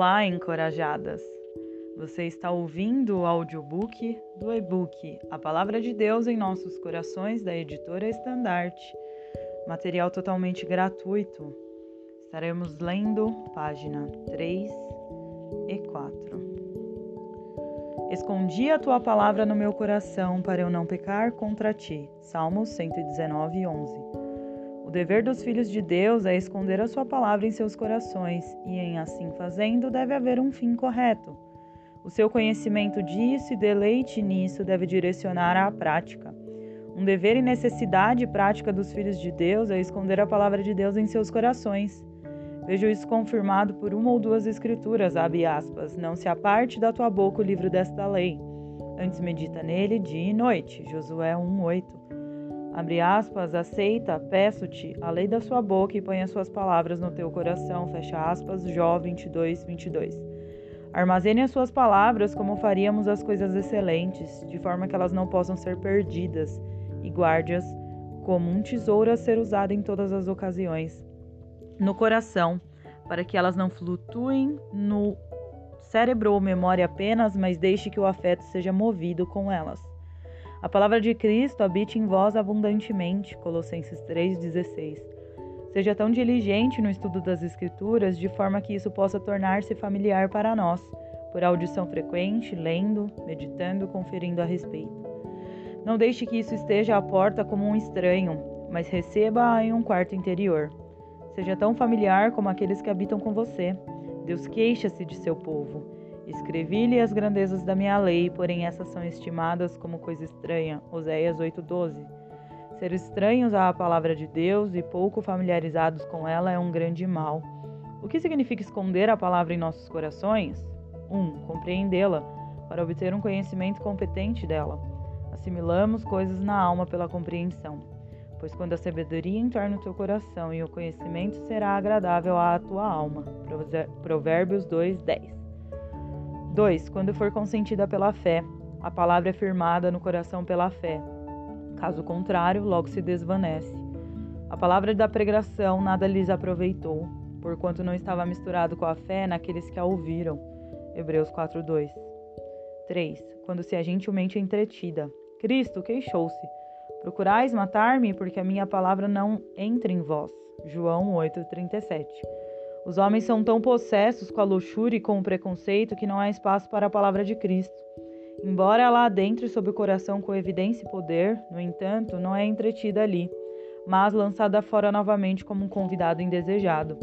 Olá, encorajadas! Você está ouvindo o audiobook do e-book A Palavra de Deus em Nossos Corações, da editora Estandarte. Material totalmente gratuito. Estaremos lendo página 3 e 4. Escondi a tua palavra no meu coração para eu não pecar contra ti. Salmos 119, 11. O dever dos filhos de Deus é esconder a sua palavra em seus corações, e em assim fazendo deve haver um fim correto. O seu conhecimento disso e deleite nisso deve direcionar à prática. Um dever e necessidade prática dos filhos de Deus é esconder a palavra de Deus em seus corações. Vejo isso confirmado por uma ou duas escrituras, abre aspas, não se aparte da tua boca o livro desta lei. Antes medita nele dia e noite. Josué 1:8. Abre aspas, aceita, peço-te, a lei da sua boca e põe as suas palavras no teu coração, fecha aspas, Jó 22, 22. Armazene as suas palavras como faríamos as coisas excelentes, de forma que elas não possam ser perdidas, e guarde-as como um tesouro a ser usado em todas as ocasiões, no coração, para que elas não flutuem no cérebro ou memória apenas, mas deixe que o afeto seja movido com elas. A palavra de Cristo habite em vós abundantemente. Colossenses 3,16. Seja tão diligente no estudo das Escrituras, de forma que isso possa tornar-se familiar para nós, por audição frequente, lendo, meditando, conferindo a respeito. Não deixe que isso esteja à porta como um estranho, mas receba-a em um quarto interior. Seja tão familiar como aqueles que habitam com você. Deus queixa-se de seu povo. Escrevi-lhe as grandezas da minha lei, porém essas são estimadas como coisa estranha. Oséias 8:12. Ser estranhos à palavra de Deus e pouco familiarizados com ela é um grande mal. O que significa esconder a palavra em nossos corações? 1. Um, compreendê-la, para obter um conhecimento competente dela. Assimilamos coisas na alma pela compreensão. Pois quando a sabedoria entrar no teu coração e o conhecimento será agradável à tua alma. Provérbios 2, 10. 2. Quando for consentida pela fé, a palavra é firmada no coração pela fé. Caso contrário, logo se desvanece. A palavra da pregação nada lhes aproveitou, porquanto não estava misturado com a fé naqueles que a ouviram. Hebreus 4:2. 3. Quando se é gentilmente entretida. Cristo queixou-se: Procurais matar-me, porque a minha palavra não entra em vós. João 8:37. Os homens são tão possessos com a luxúria e com o preconceito que não há espaço para a palavra de Cristo. Embora ela adentre sob o coração com evidência e poder, no entanto, não é entretida ali, mas lançada fora novamente como um convidado indesejado.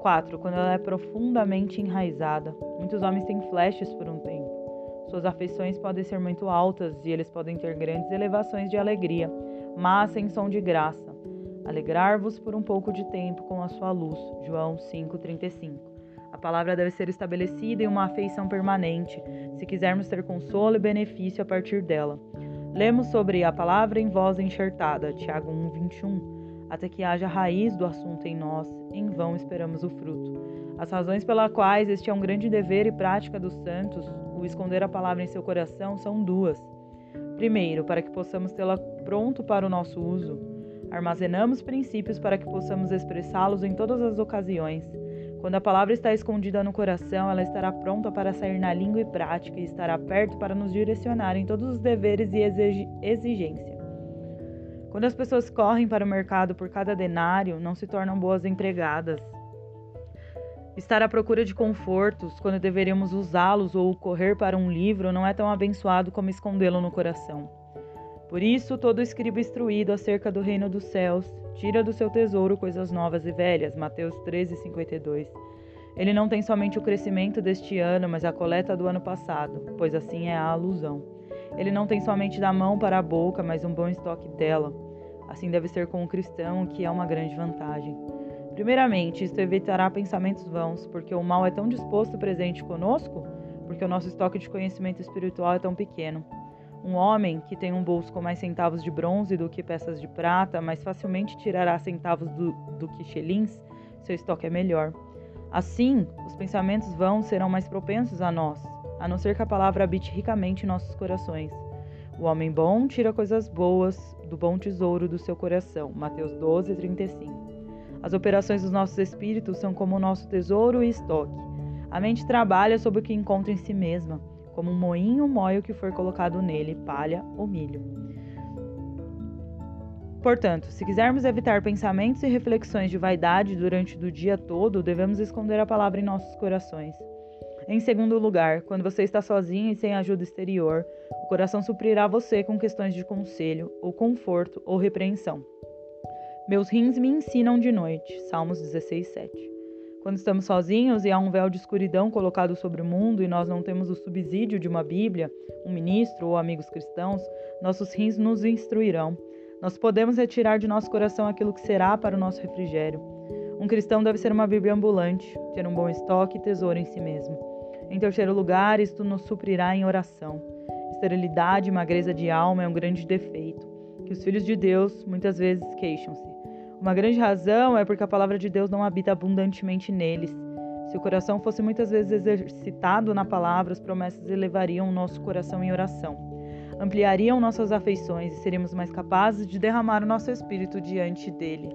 4. Quando ela é profundamente enraizada. Muitos homens têm flashes por um tempo. Suas afeições podem ser muito altas e eles podem ter grandes elevações de alegria, mas sem som de graça. Alegrar-vos por um pouco de tempo com a sua luz. João 5:35. A palavra deve ser estabelecida em uma afeição permanente, se quisermos ter consolo e benefício a partir dela. Lemos sobre a palavra em voz enxertada, Tiago 1:21. Até que haja raiz do assunto em nós, em vão esperamos o fruto. As razões pelas quais este é um grande dever e prática dos santos, o esconder a palavra em seu coração, são duas. Primeiro, para que possamos tê-la pronto para o nosso uso. Armazenamos princípios para que possamos expressá-los em todas as ocasiões. Quando a palavra está escondida no coração, ela estará pronta para sair na língua e prática e estará perto para nos direcionar em todos os deveres e exigência. Quando as pessoas correm para o mercado por cada denário, não se tornam boas empregadas. Estar à procura de confortos quando deveríamos usá-los ou correr para um livro não é tão abençoado como escondê-lo no coração. Por isso, todo escriba instruído acerca do reino dos céus tira do seu tesouro coisas novas e velhas. Mateus 13, 52. Ele não tem somente o crescimento deste ano, mas a coleta do ano passado, pois assim é a alusão. Ele não tem somente da mão para a boca, mas um bom estoque dela. Assim deve ser com o cristão, o que é uma grande vantagem. Primeiramente, isto evitará pensamentos vãos, porque o mal é tão disposto presente conosco, porque o nosso estoque de conhecimento espiritual é tão pequeno. Um homem que tem um bolso com mais centavos de bronze do que peças de prata, mais facilmente tirará centavos do, do que xelins, seu estoque é melhor. Assim, os pensamentos vãos serão mais propensos a nós, a não ser que a palavra habite ricamente nossos corações. O homem bom tira coisas boas do bom tesouro do seu coração. Mateus 12, 35. As operações dos nossos espíritos são como o nosso tesouro e estoque. A mente trabalha sobre o que encontra em si mesma, como um moinho mói o que for colocado nele, palha ou milho. Portanto, se quisermos evitar pensamentos e reflexões de vaidade durante o dia todo, devemos esconder a palavra em nossos corações. Em segundo lugar, quando você está sozinho e sem ajuda exterior, o coração suprirá você com questões de conselho, ou conforto, ou repreensão. Meus rins me ensinam de noite. Salmos 16, 7. Quando estamos sozinhos e há um véu de escuridão colocado sobre o mundo e nós não temos o subsídio de uma Bíblia, um ministro ou amigos cristãos, nossos rins nos instruirão nós podemos retirar de nosso coração aquilo que será para o nosso refrigério. Um cristão deve ser uma Bíblia ambulante, ter um bom estoque e tesouro em si mesmo. Em terceiro lugar, isto nos suprirá em oração. Esterilidade e magreza de alma é um grande defeito, que os filhos de Deus muitas vezes queixam-se. Uma grande razão é porque a palavra de Deus não habita abundantemente neles. Se o coração fosse muitas vezes exercitado na palavra, as promessas elevariam o nosso coração em oração ampliariam nossas afeições e seríamos mais capazes de derramar o nosso espírito diante dele.